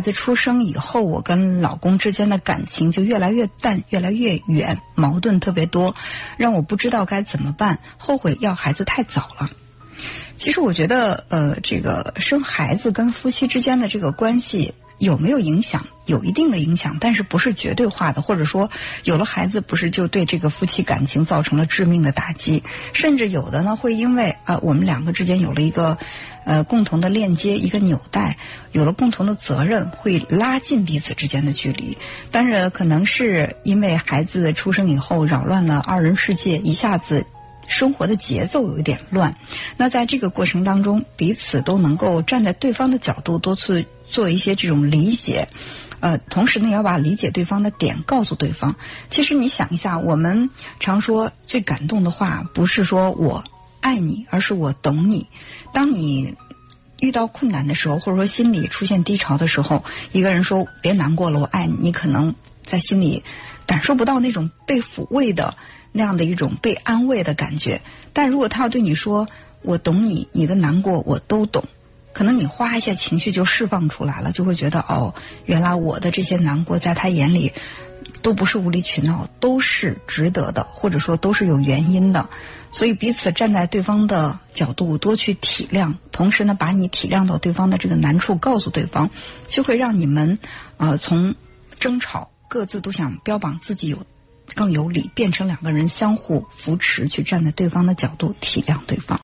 孩子出生以后，我跟老公之间的感情就越来越淡，越来越远，矛盾特别多，让我不知道该怎么办，后悔要孩子太早了。其实我觉得，呃，这个生孩子跟夫妻之间的这个关系。有没有影响？有一定的影响，但是不是绝对化的，或者说有了孩子不是就对这个夫妻感情造成了致命的打击？甚至有的呢会因为啊我们两个之间有了一个呃共同的链接，一个纽带，有了共同的责任，会拉近彼此之间的距离。但是可能是因为孩子出生以后扰乱了二人世界，一下子生活的节奏有一点乱。那在这个过程当中，彼此都能够站在对方的角度多次。做一些这种理解，呃，同时呢，也要把理解对方的点告诉对方。其实你想一下，我们常说最感动的话，不是说我爱你，而是我懂你。当你遇到困难的时候，或者说心里出现低潮的时候，一个人说别难过了，我爱你，你可能在心里感受不到那种被抚慰的那样的一种被安慰的感觉。但如果他要对你说我懂你，你的难过我都懂。可能你哗一下情绪就释放出来了，就会觉得哦，原来我的这些难过在他眼里都不是无理取闹，都是值得的，或者说都是有原因的。所以彼此站在对方的角度多去体谅，同时呢，把你体谅到对方的这个难处告诉对方，就会让你们呃从争吵各自都想标榜自己有更有理，变成两个人相互扶持，去站在对方的角度体谅对方。